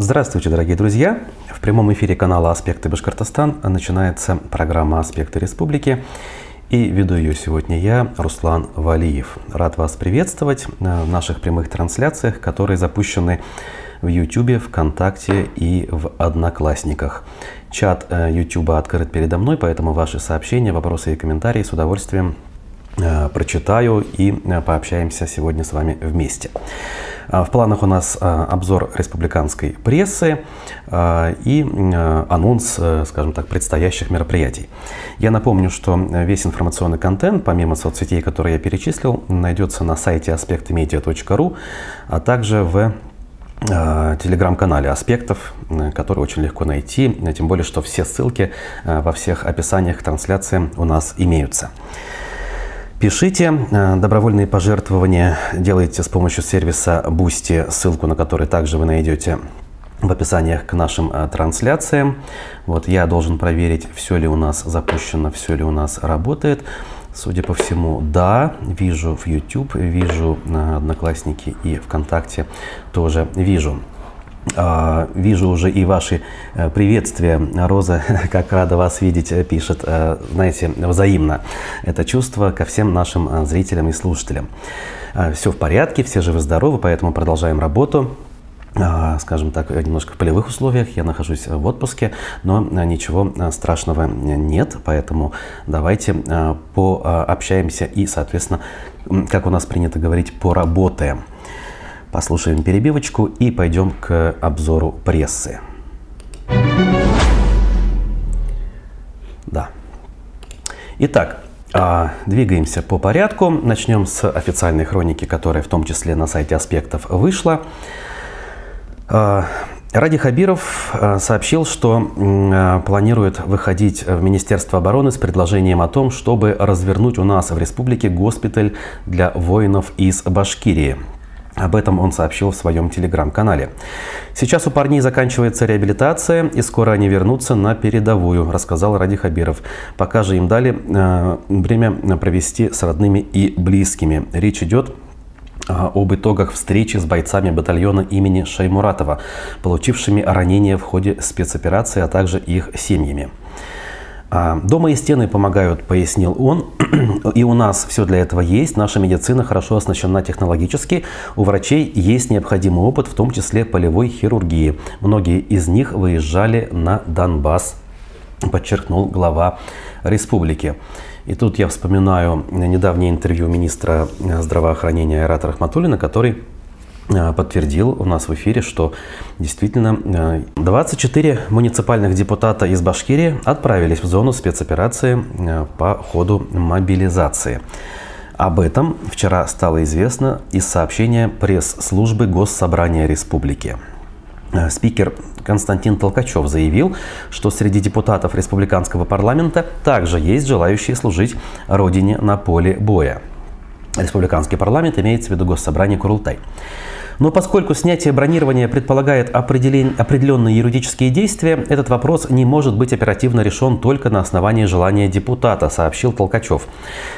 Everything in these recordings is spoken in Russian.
Здравствуйте, дорогие друзья! В прямом эфире канала «Аспекты Башкортостан» начинается программа «Аспекты Республики». И веду ее сегодня я, Руслан Валиев. Рад вас приветствовать в наших прямых трансляциях, которые запущены в YouTube, ВКонтакте и в Одноклассниках. Чат YouTube э, открыт передо мной, поэтому ваши сообщения, вопросы и комментарии с удовольствием э, прочитаю и э, пообщаемся сегодня с вами вместе. А, в планах у нас а, обзор республиканской прессы а, и анонс, скажем так, предстоящих мероприятий. Я напомню, что весь информационный контент, помимо соцсетей, которые я перечислил, найдется на сайте аспектымедиа.ру, а также в телеграм-канале «Аспектов», который очень легко найти, тем более, что все ссылки во всех описаниях трансляции у нас имеются. Пишите э, добровольные пожертвования, делайте с помощью сервиса Boosty, ссылку на который также вы найдете в описаниях к нашим э, трансляциям. Вот я должен проверить, все ли у нас запущено, все ли у нас работает. Судя по всему, да, вижу в YouTube, вижу на Одноклассники и ВКонтакте тоже вижу. А, вижу уже и ваши э, приветствия. Роза, как рада вас видеть, э, пишет, э, знаете, взаимно. Это чувство ко всем нашим зрителям и слушателям. Все в порядке, все живы-здоровы, поэтому продолжаем работу скажем так, немножко в полевых условиях. Я нахожусь в отпуске, но ничего страшного нет, поэтому давайте пообщаемся и, соответственно, как у нас принято говорить, поработаем. Послушаем перебивочку и пойдем к обзору прессы. Да. Итак, а, двигаемся по порядку. Начнем с официальной хроники, которая в том числе на сайте аспектов вышла. А, Ради Хабиров а, сообщил, что планирует выходить в Министерство обороны с предложением о том, чтобы развернуть у нас в республике госпиталь для воинов из Башкирии. Об этом он сообщил в своем телеграм-канале. Сейчас у парней заканчивается реабилитация, и скоро они вернутся на передовую, рассказал Ради Хабиров. Пока же им дали э, время провести с родными и близкими. Речь идет э, об итогах встречи с бойцами батальона имени Шаймуратова, получившими ранения в ходе спецоперации, а также их семьями. А, дома и стены помогают, пояснил он. И у нас все для этого есть. Наша медицина хорошо оснащена технологически. У врачей есть необходимый опыт, в том числе полевой хирургии. Многие из них выезжали на Донбасс, подчеркнул глава республики. И тут я вспоминаю недавнее интервью министра здравоохранения Айрата Рахматуллина, который Э, подтвердил у нас в эфире, что действительно 24 э, муниципальных депутата из Башкирии отправились в зону спецоперации э, по ходу мобилизации. Об этом вчера стало известно из сообщения пресс-службы Госсобрания Республики. Спикер Константин Толкачев заявил, что среди депутатов республиканского парламента также есть желающие служить родине на поле боя. Республиканский парламент имеется в виду Госсобрание Курултай. Но поскольку снятие бронирования предполагает определенные юридические действия, этот вопрос не может быть оперативно решен только на основании желания депутата, сообщил Толкачев.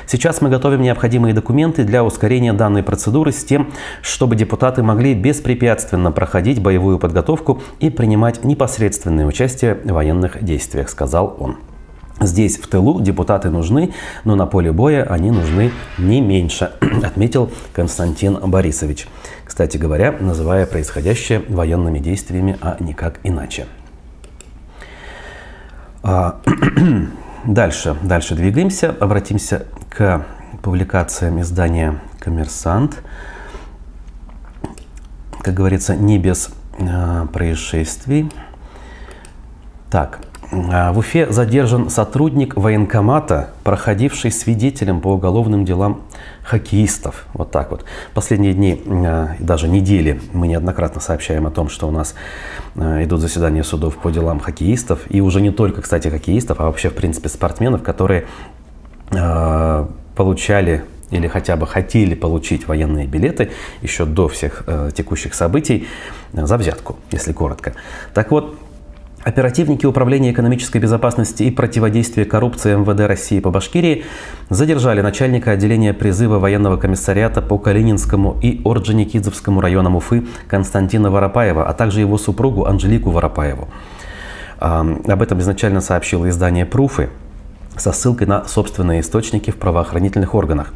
Сейчас мы готовим необходимые документы для ускорения данной процедуры с тем, чтобы депутаты могли беспрепятственно проходить боевую подготовку и принимать непосредственное участие в военных действиях, сказал он. Здесь, в тылу, депутаты нужны, но на поле боя они нужны не меньше, отметил Константин Борисович. Кстати говоря, называя происходящее военными действиями, а никак иначе. А, дальше, дальше двигаемся, обратимся к публикациям издания «Коммерсант». Как говорится, не без э, происшествий. Так, в Уфе задержан сотрудник военкомата, проходивший свидетелем по уголовным делам хоккеистов. Вот так вот. Последние дни, а, даже недели, мы неоднократно сообщаем о том, что у нас а, идут заседания судов по делам хоккеистов. И уже не только, кстати, хоккеистов, а вообще, в принципе, спортсменов, которые получали или хотя бы хотели получить военные билеты еще до всех э, текущих событий за взятку, если коротко. Так вот, Оперативники Управления экономической безопасности и противодействия коррупции МВД России по Башкирии задержали начальника отделения призыва военного комиссариата по Калининскому и Орджоникидзевскому районам Уфы Константина Воропаева, а также его супругу Анжелику Воропаеву. Об этом изначально сообщило издание «Пруфы» со ссылкой на собственные источники в правоохранительных органах.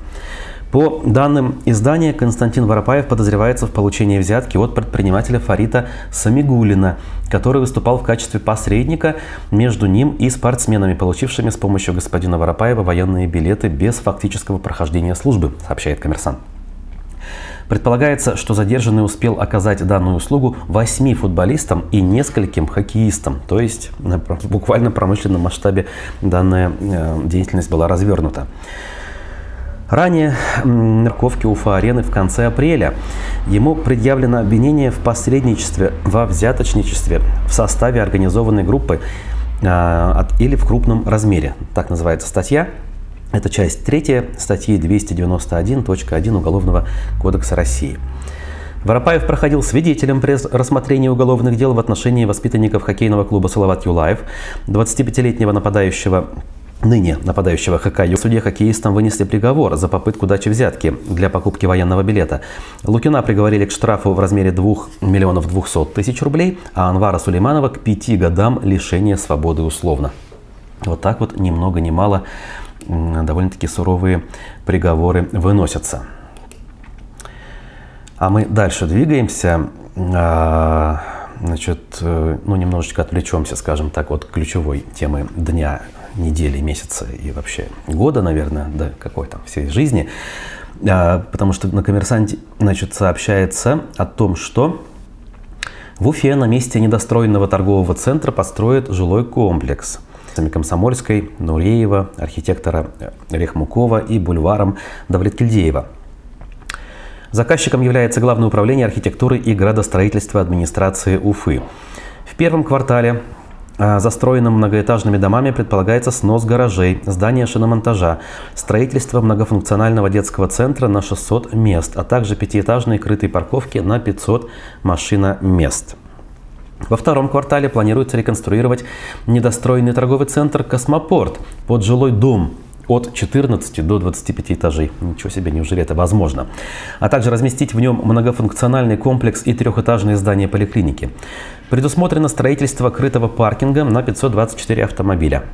По данным издания, Константин Воропаев подозревается в получении взятки от предпринимателя Фарита Самигулина, который выступал в качестве посредника между ним и спортсменами, получившими с помощью господина Воропаева военные билеты без фактического прохождения службы, сообщает коммерсант. Предполагается, что задержанный успел оказать данную услугу восьми футболистам и нескольким хоккеистам, то есть в буквально промышленном масштабе данная э, деятельность была развернута. Ранее Мерковки Уфа-арены в конце апреля. Ему предъявлено обвинение в посредничестве, во взяточничестве в составе организованной группы э, или в крупном размере. Так называется статья. Это часть третья статьи 291.1 Уголовного кодекса России. Воропаев проходил свидетелем при рассмотрении уголовных дел в отношении воспитанников хоккейного клуба «Салават Юлаев», 25-летнего нападающего ныне нападающего ХК суде хоккеистам вынесли приговор за попытку дачи взятки для покупки военного билета. Лукина приговорили к штрафу в размере 2 миллионов 200 тысяч рублей, а Анвара Сулейманова к 5 годам лишения свободы условно. Вот так вот ни много ни мало довольно-таки суровые приговоры выносятся. А мы дальше двигаемся. Значит, э, ну, немножечко отвлечемся, скажем так, от ключевой темы дня недели, месяца и вообще года, наверное, да, какой там всей жизни. А, потому что на коммерсанте значит, сообщается о том, что в Уфе на месте недостроенного торгового центра построят жилой комплекс. Комсомольской, Нуреева, архитектора Рехмукова и бульваром Давлеткильдеева. Заказчиком является Главное управление архитектуры и градостроительства администрации Уфы. В первом квартале а, застроенным многоэтажными домами предполагается снос гаражей, здание шиномонтажа, строительство многофункционального детского центра на 600 мест, а также пятиэтажные крытые парковки на 500 машиномест. Во втором квартале планируется реконструировать недостроенный торговый центр «Космопорт» под жилой дом от 14 до 25 этажей. Ничего себе, неужели это возможно? А также разместить в нем многофункциональный комплекс и трехэтажные здания поликлиники. Предусмотрено строительство крытого паркинга на 524 автомобиля.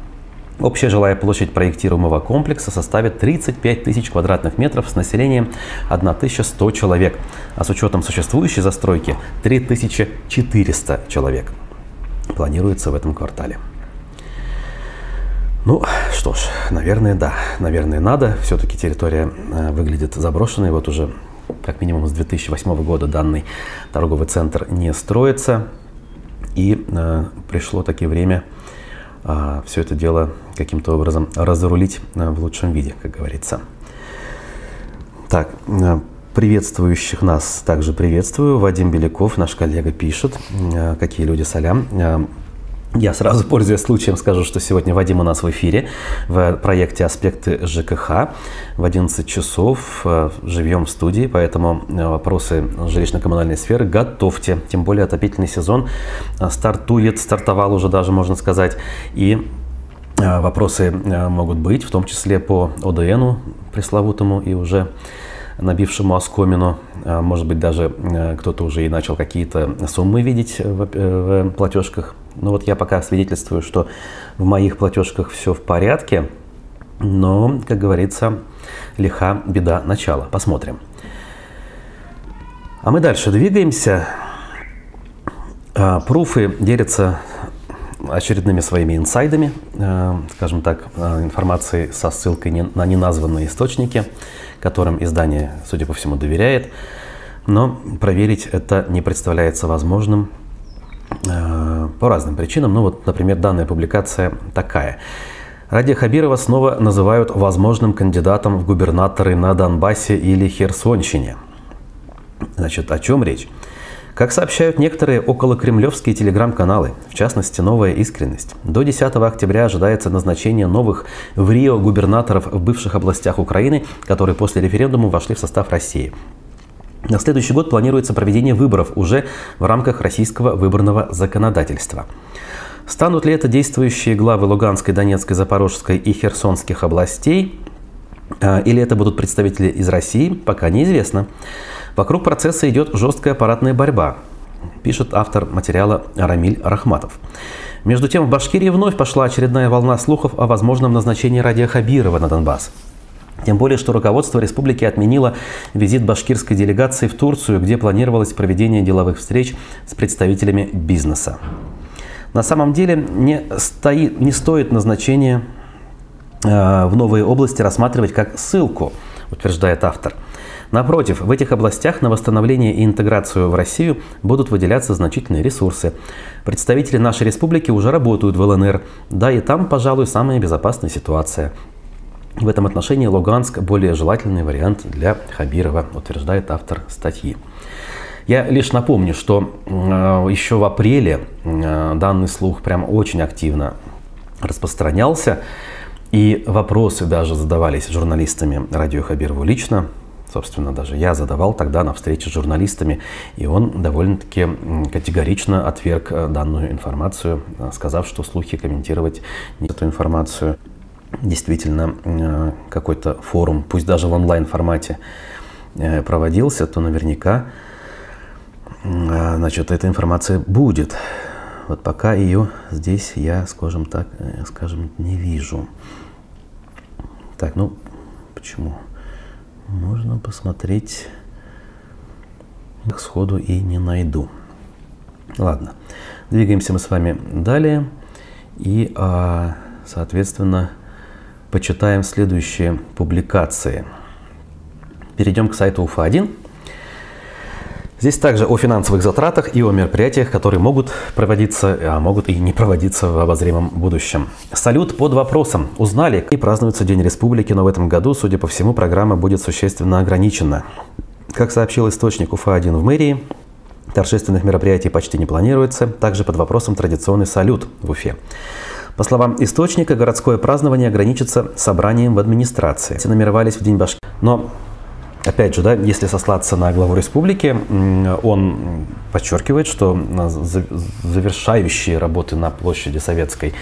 Общая жилая площадь проектируемого комплекса составит 35 тысяч квадратных метров с населением 1100 человек, а с учетом существующей застройки 3400 человек. Планируется в этом квартале. Ну, что ж, наверное, да. Наверное, надо. Все-таки территория э, выглядит заброшенной. Вот уже как минимум с 2008 года данный торговый центр не строится. И э, пришло таки время э, все это дело каким-то образом разрулить э, в лучшем виде, как говорится. Так, э, приветствующих нас также приветствую. Вадим Беляков, наш коллега, пишет, э, какие люди салям. Э, я сразу, пользуясь случаем, скажу, что сегодня Вадим у нас в эфире в проекте «Аспекты ЖКХ» в 11 часов. Э, живем в студии, поэтому э, вопросы жилищно-коммунальной сферы готовьте. Тем более отопительный сезон э, стартует, стартовал уже даже, можно сказать. И вопросы могут быть, в том числе по ОДНу пресловутому и уже набившему оскомину. Может быть, даже кто-то уже и начал какие-то суммы видеть в платежках ну вот я пока свидетельствую, что в моих платежках все в порядке, но, как говорится, лиха беда начала. Посмотрим. А мы дальше двигаемся. А, пруфы делятся очередными своими инсайдами, а, скажем так, а, информацией со ссылкой на неназванные источники, которым издание, судя по всему, доверяет. Но проверить это не представляется возможным Э, по разным причинам. Ну вот, например, данная публикация такая. Радия Хабирова снова называют возможным кандидатом в губернаторы на Донбассе или Херсонщине. Значит, о чем речь? Как сообщают некоторые околокремлевские телеграм-каналы, в частности «Новая искренность», до 10 октября ожидается назначение новых в Рио губернаторов в бывших областях Украины, которые после референдума вошли в состав России. На следующий год планируется проведение выборов уже в рамках российского выборного законодательства. Станут ли это действующие главы Луганской, Донецкой, Запорожской и Херсонских областей, а, или это будут представители из России, пока неизвестно. Вокруг процесса идет жесткая аппаратная борьба, пишет автор материала Рамиль Рахматов. Между тем, в Башкирии вновь пошла очередная волна слухов о возможном назначении Радия Хабирова на Донбасс. Тем более, что руководство республики отменило визит башкирской делегации в Турцию, где планировалось проведение деловых встреч с представителями бизнеса. На самом деле не, стоит, не стоит назначение э, в новые области рассматривать как ссылку, утверждает автор. Напротив, в этих областях на восстановление и интеграцию в Россию будут выделяться значительные ресурсы. Представители нашей республики уже работают в ЛНР, да и там, пожалуй, самая безопасная ситуация. В этом отношении Луганск – более желательный вариант для Хабирова, утверждает автор статьи. Я лишь напомню, что э, еще в апреле э, данный слух прям очень активно распространялся, и вопросы даже задавались журналистами радио Хабирову лично. Собственно, даже я задавал тогда на встрече с журналистами, и он довольно-таки категорично отверг э, данную информацию, сказав, что слухи комментировать не эту информацию. Действительно, какой-то форум, пусть даже в онлайн-формате проводился, то наверняка значит, эта информация будет. Вот пока ее здесь я, скажем так, э, скажем, не вижу. Так, ну, почему? Можно посмотреть сходу и не найду. Ладно, двигаемся мы с вами далее. И, а, соответственно, почитаем следующие публикации. Перейдем к сайту УФА-1. Здесь также о финансовых затратах и о мероприятиях, которые могут проводиться, а могут и не проводиться в обозримом будущем. Салют под вопросом. Узнали, и празднуется День Республики, но в этом году, судя по всему, программа будет существенно ограничена. Как сообщил источник УФА-1 в мэрии, торжественных мероприятий почти не планируется, также под вопросом традиционный салют в Уфе. По словам источника, городское празднование ограничится собранием в администрации. Намеревались в День Башки. Но Опять же, да, если сослаться на главу республики, он подчеркивает, что завершающие работы на площади Советской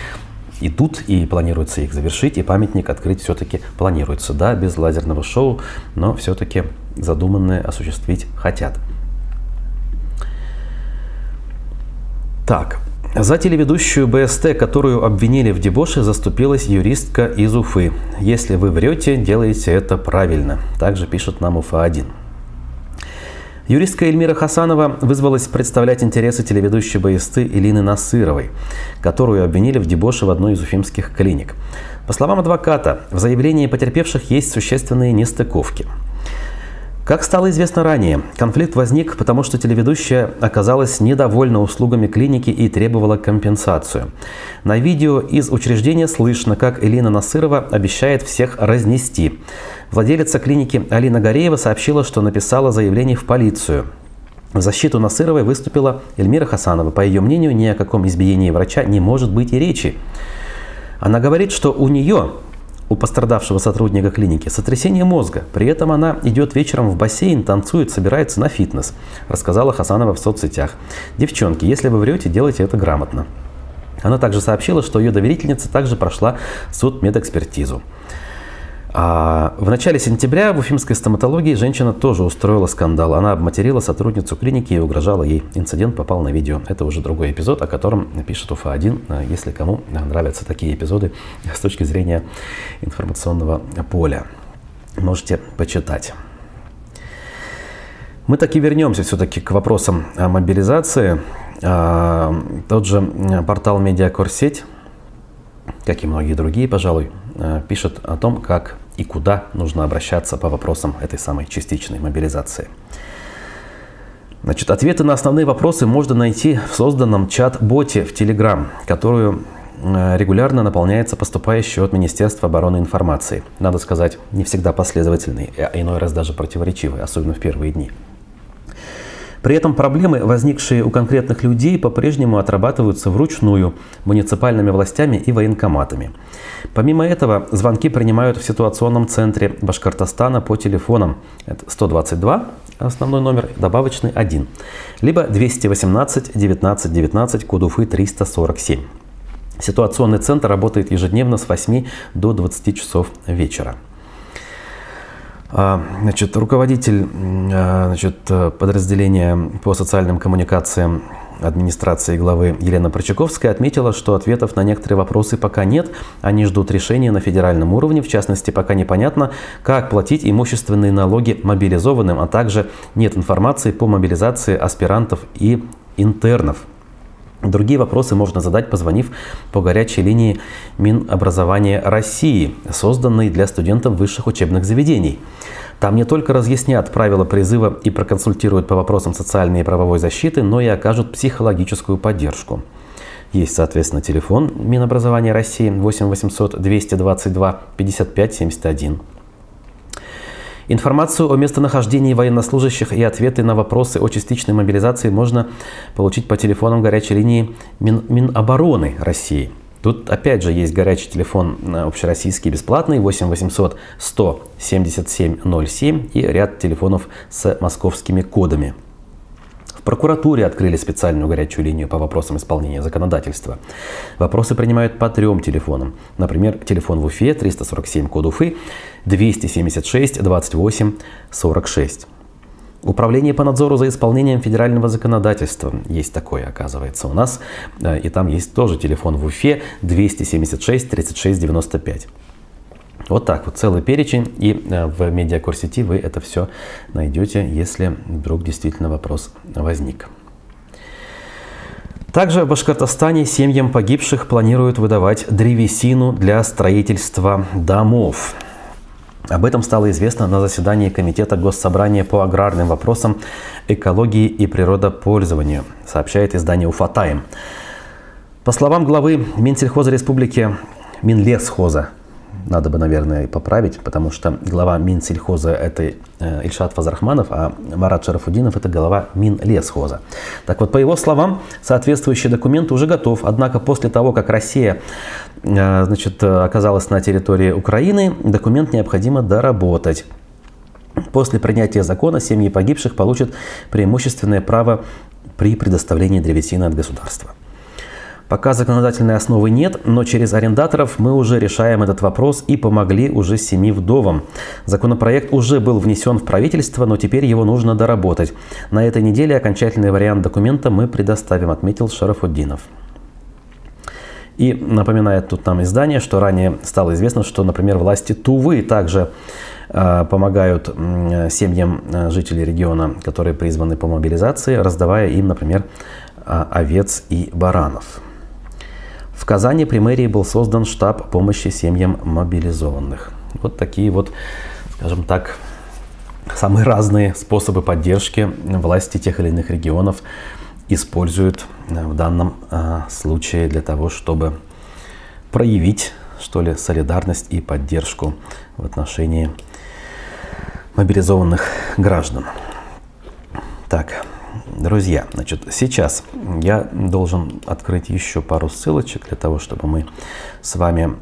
идут и планируется их завершить, и памятник открыть все-таки планируется, да, без лазерного шоу, но все-таки задуманное осуществить хотят. Так, за телеведущую БСТ, которую обвинили в дебоше, заступилась юристка из Уфы. Если вы врете, делайте это правильно. Также пишет нам Уфа-1. Юристка Эльмира Хасанова вызвалась представлять интересы телеведущей БСТ Илины Насыровой, которую обвинили в дебоше в одной из уфимских клиник. По словам адвоката, в заявлении потерпевших есть существенные нестыковки – как стало известно ранее, конфликт возник, потому что телеведущая оказалась недовольна услугами клиники и требовала компенсацию. На видео из учреждения слышно, как Элина Насырова обещает всех разнести. Владелица клиники Алина Гореева сообщила, что написала заявление в полицию. В защиту Насыровой выступила Эльмира Хасанова. По ее мнению, ни о каком избиении врача не может быть и речи. Она говорит, что у нее у пострадавшего сотрудника клиники сотрясение мозга. При этом она идет вечером в бассейн, танцует, собирается на фитнес, рассказала Хасанова в соцсетях. Девчонки, если вы врете, делайте это грамотно. Она также сообщила, что ее доверительница также прошла суд медэкспертизу. А в начале сентября в уфимской стоматологии женщина тоже устроила скандал. Она обматерила сотрудницу клиники и угрожала ей. Инцидент попал на видео. Это уже другой эпизод, о котором пишет УФА-1, если кому нравятся такие эпизоды с точки зрения информационного поля. Можете почитать. Мы таки вернемся все-таки к вопросам мобилизации. А, тот же портал Медиакорсеть как и многие другие, пожалуй, пишет о том, как и куда нужно обращаться по вопросам этой самой частичной мобилизации. Значит, ответы на основные вопросы можно найти в созданном чат-боте в Telegram, которую э, регулярно наполняется поступающей от Министерства обороны информации. Надо сказать, не всегда последовательной, а иной раз даже противоречивой, особенно в первые дни. При этом проблемы, возникшие у конкретных людей, по-прежнему отрабатываются вручную муниципальными властями и военкоматами. Помимо этого, звонки принимают в ситуационном центре Башкортостана по телефонам. Это 122, основной номер, добавочный 1, либо 218 19 19, код Уфы 347. Ситуационный центр работает ежедневно с 8 до 20 часов вечера. А, значит, руководитель а, значит, подразделения по социальным коммуникациям администрации главы Елена Прочаковская отметила, что ответов на некоторые вопросы пока нет. Они ждут решения на федеральном уровне. В частности, пока непонятно, как платить имущественные налоги мобилизованным, а также нет информации по мобилизации аспирантов и интернов. Другие вопросы можно задать, позвонив по горячей линии Минобразования России, созданной для студентов высших учебных заведений. Там не только разъяснят правила призыва и проконсультируют по вопросам социальной и правовой защиты, но и окажут психологическую поддержку. Есть, соответственно, телефон Минобразования России 8 800 222 55 71. Информацию о местонахождении военнослужащих и ответы на вопросы о частичной мобилизации можно получить по телефонам горячей линии Мин, Минобороны России. Тут опять же есть горячий телефон э, общероссийский бесплатный 8 800 177 07 и ряд телефонов с московскими кодами прокуратуре открыли специальную горячую линию по вопросам исполнения законодательства. Вопросы принимают по трем телефонам. Например, телефон в Уфе 347 код Уфы 276 28 46. Управление по надзору за исполнением федерального законодательства. Есть такое, оказывается, у нас. Э, и там есть тоже телефон в Уфе 276 36 95. Вот так вот целый перечень. И э, в медиакурсе сети вы это все найдете, если вдруг действительно вопрос возник. Также в Башкортостане семьям погибших планируют выдавать древесину для строительства домов. Об этом стало известно на заседании Комитета Госсобрания по аграрным вопросам экологии и природопользованию, сообщает издание «Уфатайм». По словам главы Минсельхоза Республики Минлесхоза надо бы, наверное, поправить, потому что глава Минсельхоза это э, Ильшат Фазархманов, а Марат Шарафудинов это глава Минлесхоза. Так вот, по его словам, соответствующий документ уже готов, однако после того, как Россия э, значит, оказалась на территории Украины, документ необходимо доработать. После принятия закона семьи погибших получат преимущественное право при предоставлении древесины от государства. Пока законодательной основы нет, но через арендаторов мы уже решаем этот вопрос и помогли уже семи вдовам. Законопроект уже был внесен в правительство, но теперь его нужно доработать. На этой неделе окончательный вариант документа мы предоставим, отметил Шарафуддинов. И напоминает тут нам издание, что ранее стало известно, что, например, власти Тувы также э, помогают семьям э, жителей региона, которые призваны по мобилизации, раздавая им, например, э, овец и баранов. В Казани при мэрии был создан штаб помощи семьям мобилизованных. Вот такие вот, скажем так, самые разные способы поддержки власти тех или иных регионов используют э, в данном э, случае для того, чтобы проявить, что ли, солидарность и поддержку в отношении мобилизованных граждан. Так, Друзья, значит, сейчас я должен открыть еще пару ссылочек для того, чтобы мы с вами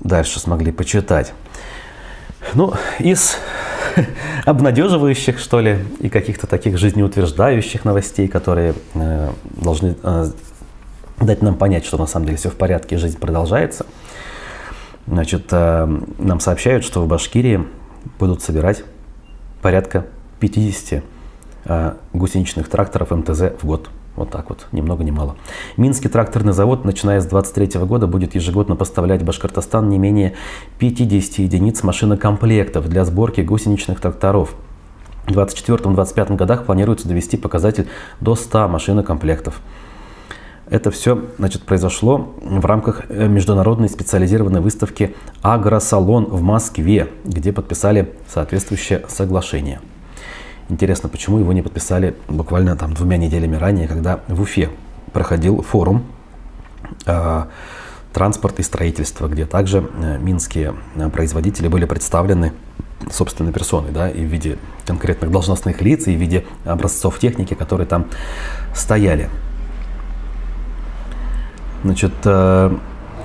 дальше смогли почитать. Ну, из обнадеживающих, что ли, и каких-то таких жизнеутверждающих новостей, которые э, должны э, дать нам понять, что на самом деле все в порядке, жизнь продолжается. Значит, э, нам сообщают, что в Башкирии будут собирать порядка 50 э, гусеничных тракторов МТЗ в год. Вот так вот, ни много ни мало. Минский тракторный завод, начиная с 2023 года, будет ежегодно поставлять в Башкортостан не менее 50 единиц машинокомплектов для сборки гусеничных тракторов. В 2024-2025 годах планируется довести показатель до 100 машинокомплектов. Это все значит, произошло в рамках э, международной специализированной выставки «Агросалон» в Москве, где подписали соответствующее соглашение. Интересно, почему его не подписали буквально там двумя неделями ранее, когда в Уфе проходил форум э, транспорт и строительство, где также э, минские э, производители были представлены собственной персоной, да, и в виде конкретных должностных лиц, и в виде образцов техники, которые там стояли. Значит, э,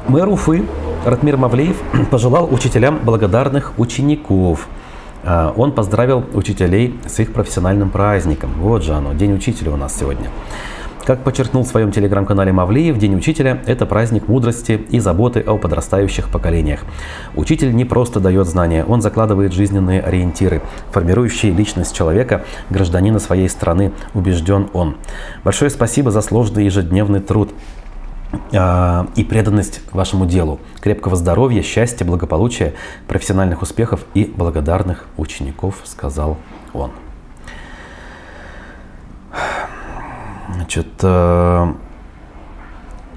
мэр Уфы Ратмир Мавлеев пожелал учителям благодарных учеников – он поздравил учителей с их профессиональным праздником. Вот же оно, День учителя у нас сегодня. Как подчеркнул в своем телеграм-канале Мавлиев, День учителя – это праздник мудрости и заботы о подрастающих поколениях. Учитель не просто дает знания, он закладывает жизненные ориентиры, формирующие личность человека, гражданина своей страны, убежден он. Большое спасибо за сложный ежедневный труд а, и преданность вашему делу. Крепкого здоровья, счастья, благополучия, профессиональных успехов и благодарных учеников, сказал он. Значит, э,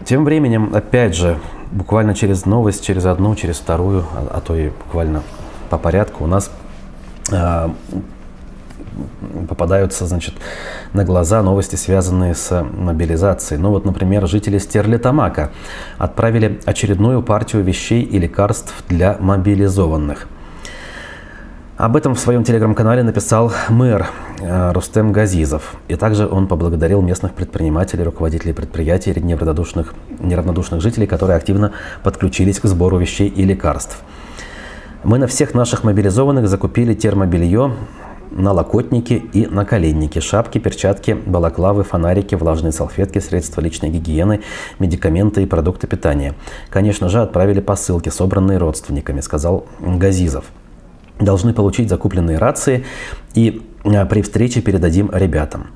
тем временем, опять же, буквально через новость, через одну, через вторую, а, а то и буквально по порядку у нас э, попадаются, значит, на глаза новости, связанные с мобилизацией. Ну вот, например, жители Стерлитамака отправили очередную партию вещей и лекарств для мобилизованных – об этом в своем телеграм-канале написал мэр э, Рустем Газизов. И также он поблагодарил местных предпринимателей, руководителей предприятий неравнодушных, неравнодушных жителей, которые активно подключились к сбору вещей и лекарств. Мы на всех наших мобилизованных закупили термобелье, налокотники и наколенники, шапки, перчатки, балаклавы, фонарики, влажные салфетки, средства личной гигиены, медикаменты и продукты питания. Конечно же, отправили посылки, собранные родственниками, сказал Газизов должны получить закупленные рации и э, при встрече передадим ребятам.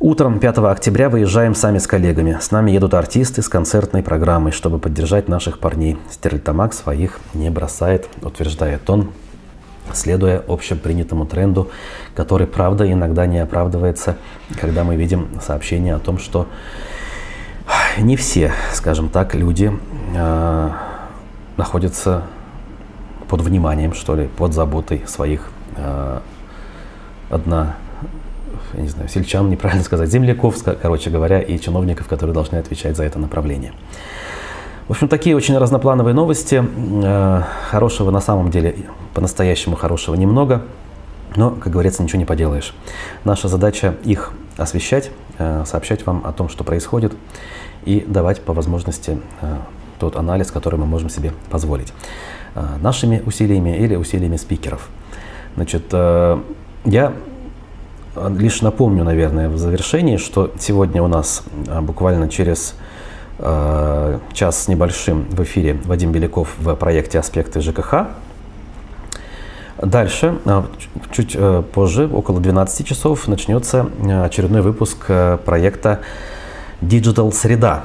Утром 5 октября выезжаем сами с коллегами. С нами едут артисты с концертной программой, чтобы поддержать наших парней. Стерлитамак своих не бросает, утверждает он, следуя общепринятому тренду, который, правда, иногда не оправдывается, когда мы видим сообщения о том, что не все, скажем так, люди э, находятся под вниманием, что ли, под заботой своих э, одна, я не знаю, сельчан, неправильно сказать, земляков, короче говоря, и чиновников, которые должны отвечать за это направление. В общем, такие очень разноплановые новости. Э, хорошего на самом деле, по-настоящему хорошего немного, но, как говорится, ничего не поделаешь. Наша задача их освещать, э, сообщать вам о том, что происходит, и давать по возможности э, тот анализ, который мы можем себе позволить. Нашими усилиями или усилиями спикеров. Значит, я лишь напомню, наверное, в завершении, что сегодня у нас буквально через час с небольшим в эфире Вадим Беляков в проекте «Аспекты ЖКХ». Дальше, чуть позже, около 12 часов, начнется очередной выпуск проекта «Digital Среда»,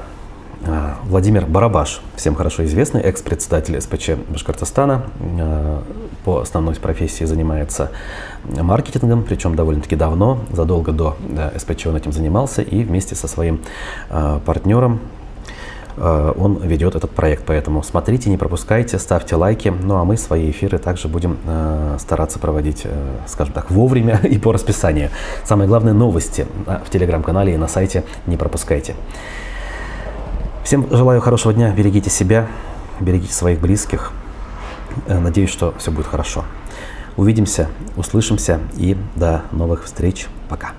Владимир Барабаш, всем хорошо известный, экс-председатель СПЧ Башкортостана, по основной профессии занимается маркетингом, причем довольно-таки давно, задолго до СПЧ он этим занимался, и вместе со своим партнером он ведет этот проект. Поэтому смотрите, не пропускайте, ставьте лайки. Ну а мы свои эфиры также будем стараться проводить, скажем так, вовремя и по расписанию. Самые главные новости в телеграм-канале и на сайте не пропускайте. Всем желаю хорошего дня, берегите себя, берегите своих близких. Э, надеюсь, что все будет хорошо. Увидимся, услышимся и до новых встреч. Пока.